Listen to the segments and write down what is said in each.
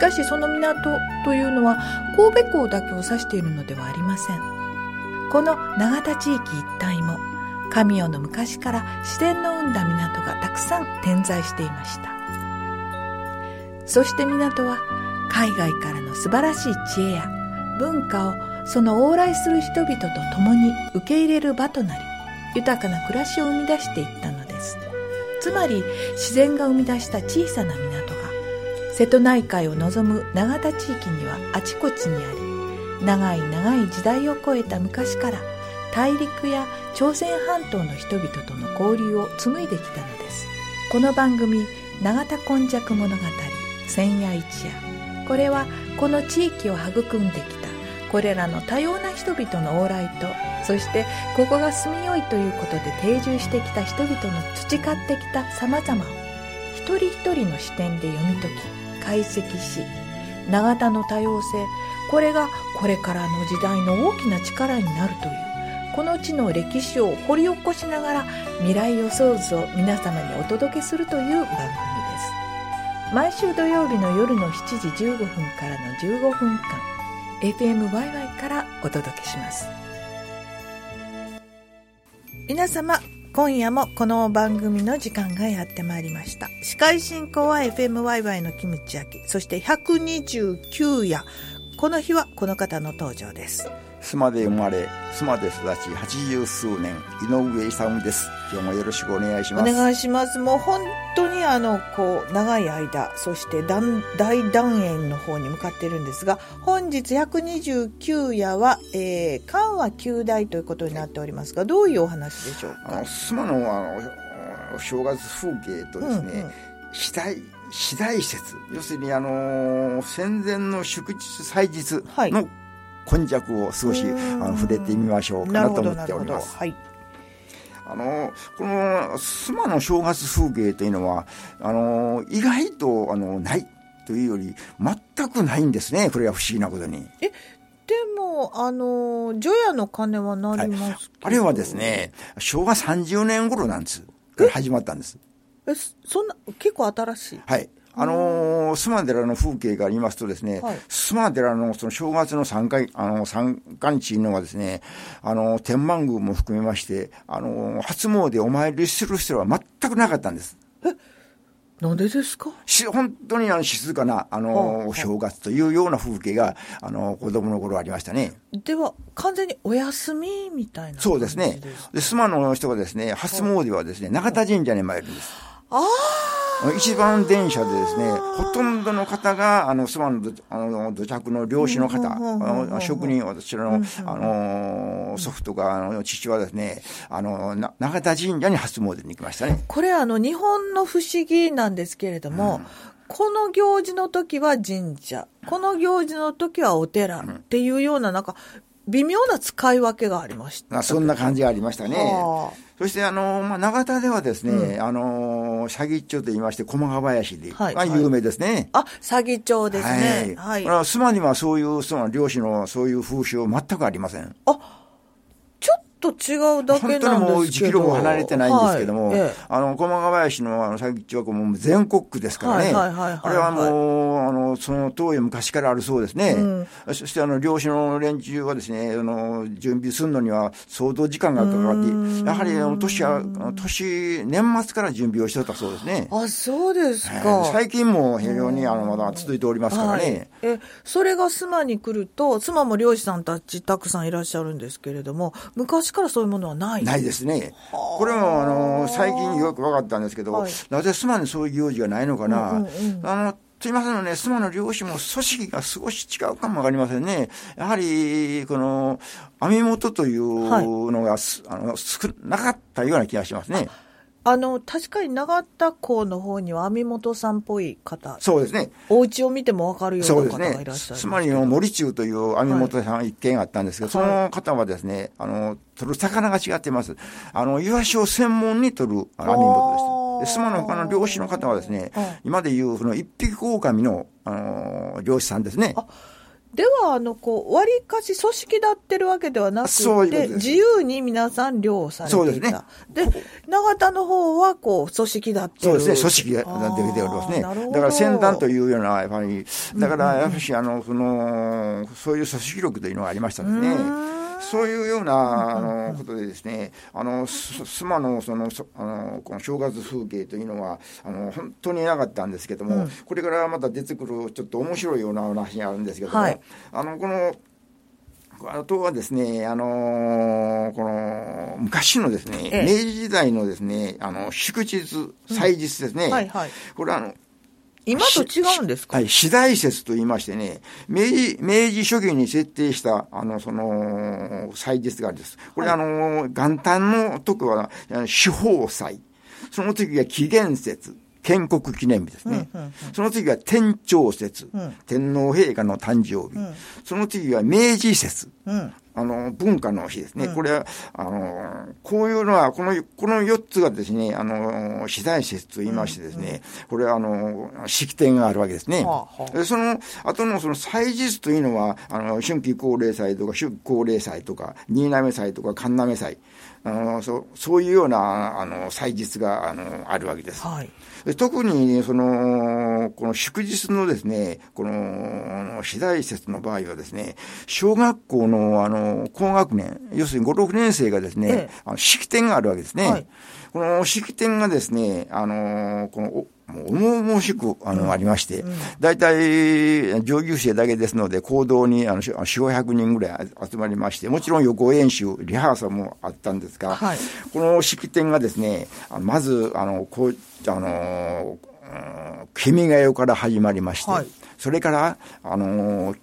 かしその港というのは神戸港だけを指しているのではありません。この永田地域一帯も神代の昔から自然の生んだ港がたくさん点在していました。そして港は海外からの素晴らしい知恵や文化をその往来する人々と共に受け入れる場となり豊かな暮らしを生み出していったのです。つまり自然が生み出した小さな港瀬戸内海を望む永田地域にはあちこちにあり長い長い時代を超えた昔から大陸や朝鮮半島の人々との交流を紡いできたのです。この番組「永田今昔物語千夜一夜」これはこの地域を育んできたこれらの多様な人々の往来とそしてここが住みよいということで定住してきた人々の培ってきた様々を一人一人の視点で読み解き解析し永田の多様性これがこれからの時代の大きな力になるというこの地の歴史を掘り起こしながら未来予想図を皆様にお届けするという番組です。毎週土曜日の夜の7時15分からの15分間 FMYY からお届けします。皆様今夜もこの番組の時間がやってまいりました。司会進行は FMYY のキムチ焼き。そして129夜。この日はこの方の登場です。須磨で生まれ須磨で育ち八十数年井上勇です。今日もよろしくお願いします。お願いします。もう本当にあのこう長い間そして大団円の方に向かっているんですが本日129夜は、えー、関和九大ということになっておりますがどういうお話でしょうか？須磨のあの正月風景とですね、うんうん。次第次第施設要するにあの戦前の祝日祭日の今昔を少しあの触れてみましょうかなと思っております。はいあの、この、須磨の正月風景というのは、あの、意外と、あの、ないというより、全くないんですね。これは不思議なことに。え、でも、あの、除夜の鐘はなります、はい、あれはですね、昭和30年頃なんです。始まったんです。え、そんな、結構新しいはい。あのー、須磨寺の風景がありますとですね、はい、須磨寺のその正月の三回、あの、三回日のはですね、あの、天満宮も含めまして、あの、初詣お参りする人は全くなかったんです。え？なんでですか？し本当にあの静かな、あの、お正月というような風景が、あの、子供の頃ありましたね。では、完全にお休みみたいなそうですね。で、須磨の人がですね、初詣はですね、永田神社に参るんです。ああ一番電車でですね、ほとんどの方が、あの、諏訪のあの土着の漁師の方、職人、私らの、あの、祖父とか、あの、父はですね、あの、永田神社に初詣に行きましたね。これ、あの、日本の不思議なんですけれども、うんこの行事の時は神社、この行事の時はお寺っていうような、なんか、微妙な使い分けがありました。そんな感じがありましたね。そして、あの、まあ、長田ではですね、うん、あの、詐欺町と言いまして、駒ヶ林で、はい、が有名ですね。あ、詐欺町ですね。はい。はい、妻にはそういう、その漁師のそういう風習全くありません。あ、と違うだけなんですけど本当にもう1キロも離れてないんですけども、はいええ、あの、駒ヶ林の、あの、佐吉はもう全国区ですからね。はいはいはい、はい、あれはもう、あの、その当時昔からあるそうですね。うん、そして、あの、漁師の連中はですね、あの、準備するのには相当時間がかかって、やはり、あの、年は、年、年末から準備をしてたそうですね。あ、そうですか。最近も非常に、あの、まだ続いておりますからね。はい、え、それが須磨に来ると、妻も漁師さんたちたくさんいらっしゃるんですけれども、昔からそういうものはない？ないですね。これも、あの、最近よく分かったんですけど、はい、なぜ須磨にそういう行事がないのかな。うんうんうん、あのすみませんね、須磨の漁師も組織が少し違うかもわかりませんね。やはり、この、網元というのが、はい、あの、少なかったような気がしますね。あの、確かに長田港の方には網本さんっぽい方。そうですね。お家を見てもわかるような方がいらっしゃる。つまり、森中という網本さん一軒あったんですけど、はい、その方はですね、あの、取る魚が違ってます。あの、イワシを専門に取る網本です。で、妻の他の漁師の方はですね、今でいう、その一匹狼の、あの、漁師さんですね。では、あの、こう、割かし組織立ってるわけではなくて、自由に皆さん漁をされていた。そうですね。で、永田の方は、こう、組織立ってる。そうですね、組織が出ておりますね。だから先端というような、やっぱり、だから、やっぱり、あの、その、そういう組織力というのがありましたですね。そういうようなあのことでですね、あの須磨のそのあのこの正月風景というのはあの本当になかったんですけども、うん、これからまた出てくるちょっと面白いような話があるんですけども、はい、あのこのあとはですね、あのー、この、昔のですね、ええ、明治時代のですね、あの、祝日、祭日ですね。うんはいはい、これあの、今と違うんですか？はい、次第説と言いましてね、明治、明治初期に設定した、あの、その、祭日があるんです。これ、はい、あの、元旦の時は、司法祭。その時が紀元節。建国記念日ですね。うんうんうん、その次が天長節、うん、天皇陛下の誕生日。うん、その次は明治節、うん、あの、文化の日ですね。これは、あの、こういうのは、この、この4つがですね、あの、次第節と言いましてですね、これは、あの、式典があるわけですね。はあはあ、その、後のその祭日というのは、あの、春季高齢祭とか、春高齢祭とか、新滑祭とか、神滑祭。あのそそういうようなあの祭日があのあるわけです。はい、で特にそのこの祝日のですねこの次第説の場合はですね小学校のあの高学年要するに5、6年生がですね、ええ、あの式典があるわけですね。はい、この式典がですねあのこのもう重々しく、あの、ありまして、大体、上級生だけですので、行動に、あの、4、500人ぐらい集まりまして、もちろん予行演習、リハーサルもあったんですが、はい、この式典がですね、まず、あの、こう、あの、君が代から始まりまして、はい、それから、あの、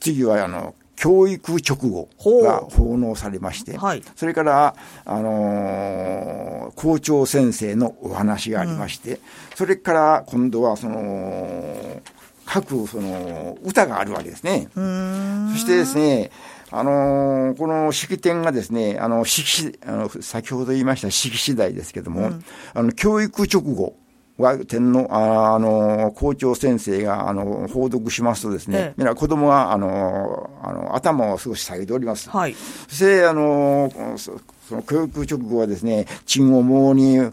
次は、あの、教育直後が奉納されまして、はい、それから、あのー、校長先生のお話がありまして、うん、それから今度はその、各その歌があるわけですね。そしてですね、あのー、この式典がですね、あの、式あの先ほど言いました式次第ですけども、うん、あの、教育直後、は天皇、ああの、校長先生が、あの、報読しますとですね、ええ、子供は、あの、あの、頭を少し下げております。はい。そして、あの、その教育直後はですね、鎮を盲に、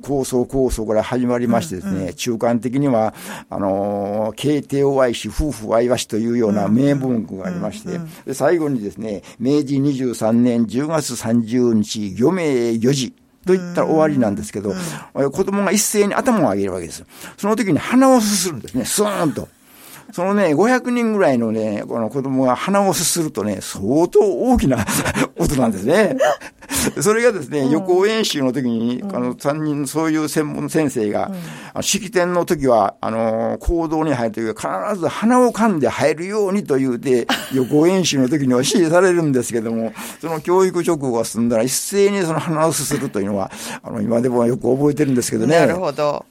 構想構想から始まりましてですね、うんうん、中間的には、あのー、慶帝を愛し、夫婦愛わしというような名文句がありまして、うんうん、最後にですね、明治23年10月30日、漁名4時、といったら終わりなんですけど、子供が一斉に頭を上げるわけです。その時に鼻をすするんですね、スーンと。そのね、500人ぐらいのね、この子供が鼻をすするとね、相当大きな 音なんですね。それがですね、予行演習の時に、あの、三人、そういう専門の先生が、うん、式典の時は、あの、行動に入る時は必ず鼻を噛んで入るようにというて、予行演習の時には指示されるんですけども、その教育直後が済んだら一斉にその鼻をすするというのは、あの、今でもよく覚えてるんですけどね。なるほど。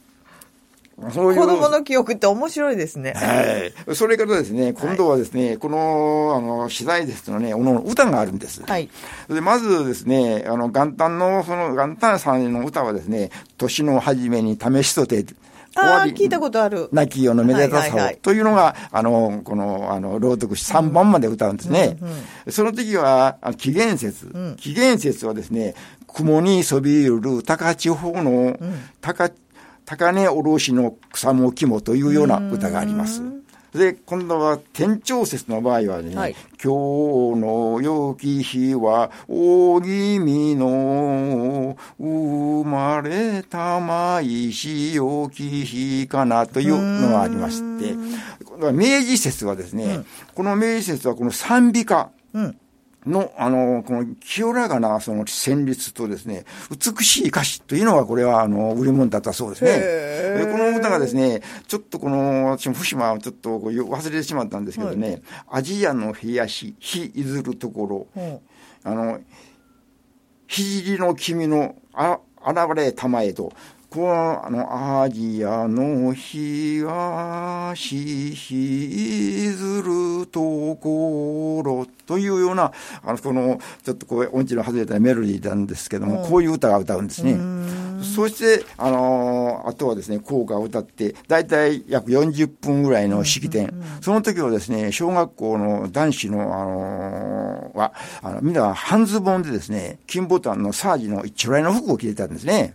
そういう子供の記憶って面白いですね。はい。それからですね、今度はですね、はい、この、あの、次第ですのね、おの歌があるんです。はい。で、まずですね、あの、元旦の、その、元旦さんの歌はですね、年の初めに試しとて、ああ、聞いたことある。亡き世のめでたさを。というのが、あの、この、あの、朗読し3番まで歌うんですね。うんうんうん、その時は、紀元節。うん、紀元節はですね、雲にそびえる高千穂の、高高根おろしの草も木もというような歌があります。で、今度は天長節の場合はね、はい、今日の良き日は、大君の生まれたまいし良き日かなというのがありまして、明治節はですね、うん、この明治節はこの賛美歌、うんの、あの、この清らかなその旋律とですね、美しい歌詞というのがこれはあの、売り物だったそうですね。この歌がですね、ちょっとこの、私も福島はちょっと忘れてしまったんですけどね、はい、アジアの部屋し、日いずるところ、あの、ひじりの君の、あ、現れたまえと、この、あの、アジアの東ひずるところというような、あの、この、ちょっとこう、音痴の外れたメロディーなんですけども、こういう歌が歌うんですね。そして、あのあとはですね、校歌を歌って、大体約40分ぐらいの式典。その時はですね、小学校の男子の、あのー、は、あの、みんな半ズボンでですね、金ボタンのサージの一枚の服を着てたんですね。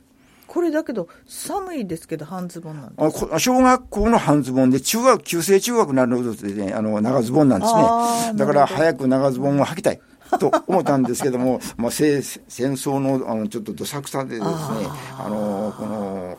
これだけど、寒いですけど、半ズボンなんですか？小学校の半ズボンで、中学、旧制中学になるほどでね、あの、長ズボンなんですね。だから、早く長ズボンを履きたい。と思ったんですけども、まあ、戦争のあのちょっとどさくさでですね、あのこの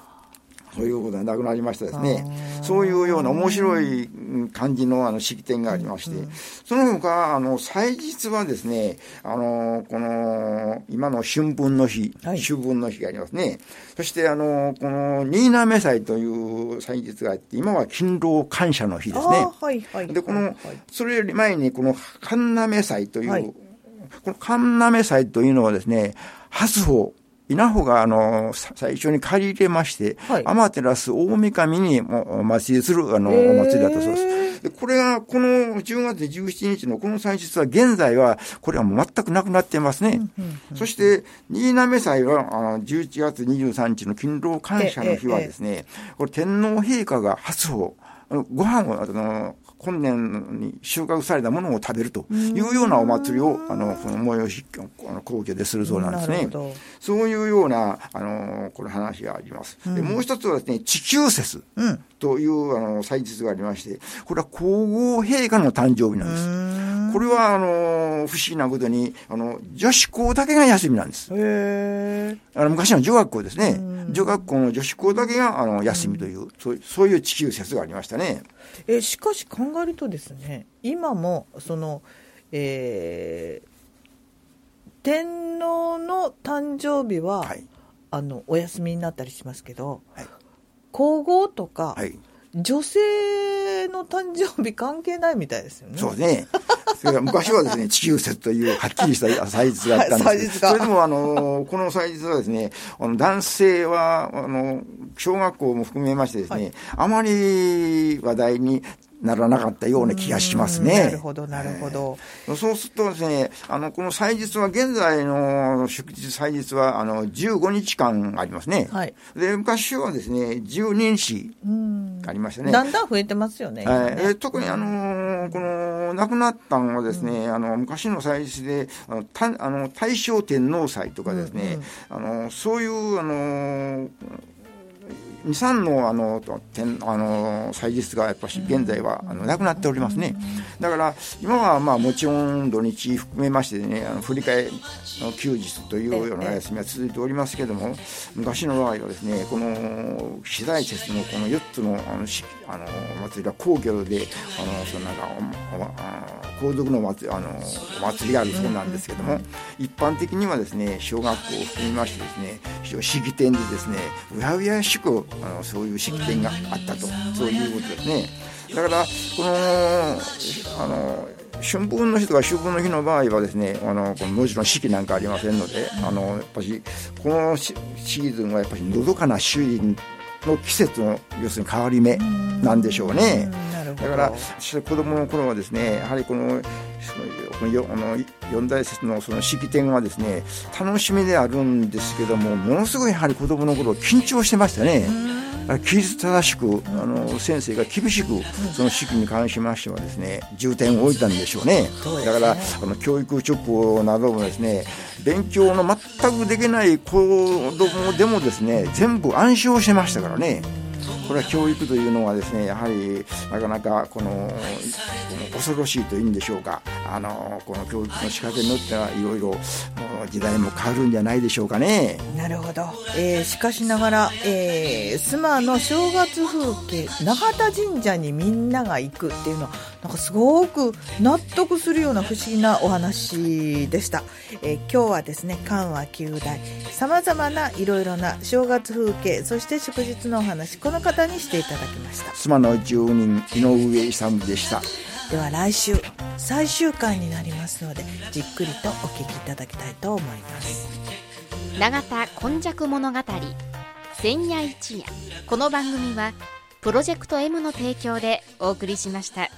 そういうことがなくなりましたですね。そういうような面白い感じのあの式典がありまして、うん、その他、あの、祭日はですね、あの、この、今の春分の日、はい、秋分の日がありますね。そして、あの、この、新滑祭という祭日があって、今は勤労感謝の日ですね。はいはい、で、この、それより前に、この、神滑祭という、はい、この神滑祭というのはですね、初歩、稲穂が、あの、最初に借り入れまして、はい、天照大神にお祭りする、あの、お祭りだったそうです。で、これが、この10月17日のこの祭日は、現在は、これはもう全くなくなっていますね。そして、新滑祭は、あの、11月23日の勤労感謝の日はですね、これ天皇陛下が初歩、ご飯を、あの、本年に収穫されたものを食べるというようなお祭りを、あの、この催し、あの皇居でするそうなんですね。そういうような、あの、この話があります。でもう一つはですね、地球節という、あの、祭日がありまして、これは皇后陛下の誕生日なんです。これは、あの、不思議なことに、あの、女子校だけが休みなんです。あの昔の女学校ですね。女学校の女子校だけが、あの、休みという、そういう、そういう地球説がありましたね。えしかし考えるとですね今もその、えー、天皇の誕生日は、はい、あのお休みになったりしますけど、はい、皇后とか、はい、女性の誕生日関係ないみたいですよね。そうね。それから昔はですね、地球節というはっきりした祭日があったんですけど、それでもあの、この祭日はですね、あの男性は、あの、小学校も含めましてですね、はい、あまり話題にならなかったような気がしますね。なるほど、なるほど、えー、そうするとですね、あの、この祭日は、現在の祝日祭日は、あの、15日間ありますね。はい。で、昔はですね、12日ありましたね。だんだん増えてますよね。ねえー、特にあのー、この亡くなったのはですね、うん、あの昔の祭祀であのたあの大正天皇祭とかですね、うんうん、あのそういうあのー二三のあのあの祭日がやっぱし現在はあのなくなっておりますね。だから今はまあもちろん土日含めましてねあの振り替えの休日というような休みは続いておりますけれども昔の場合はですねこの資材節のこの四つのあのあの祭りは皇居であのそのなんかお、おあ皇族の祭あのお祭りがあるそうなんですけども一般的にはですね小学校を含めましてですね非常に式典でですねうやうやしくあのそういう式典があったとそういうことですね。だからこのあの春分の日とか秋分の日の場合はですねあのこのもちろん四季なんかありませんのであのやっぱしこのシーズンはやっぱりのどかな周囲の季節の要するに変わり目なんでしょうね。だから子供の頃はですねやはりこのそのあの四大節のその式典はですね楽しみであるんですけどもものすごいやはり子供の頃緊張してましたね。規律正しくあの先生が厳しくその式に関しましてはですね重点を置いたんでしょうね。だからあの教育直後などもですね勉強の全くできない子供でもですね全部暗唱してましたからね。これは教育というのはですねやはりなかなかこの恐ろしいというんでしょうか。あのこの教育の仕方によってはいろいろ時代も変わるんじゃないでしょうかね。なるほど、えー、しかしながら、えー、須磨の正月風景永田神社にみんなが行くっていうのはなんかすごく納得するような不思議なお話でした、えー、今日はですね緩和9代さまざまないろいろな正月風景そして祝日のお話この方にしていただきました。妻の住人井上勇でしたでは来週最終回になりますのでじっくりとお聞きいただきたいと思います永田今昔物語千夜一夜この番組はプロジェクト M の提供でお送りしました。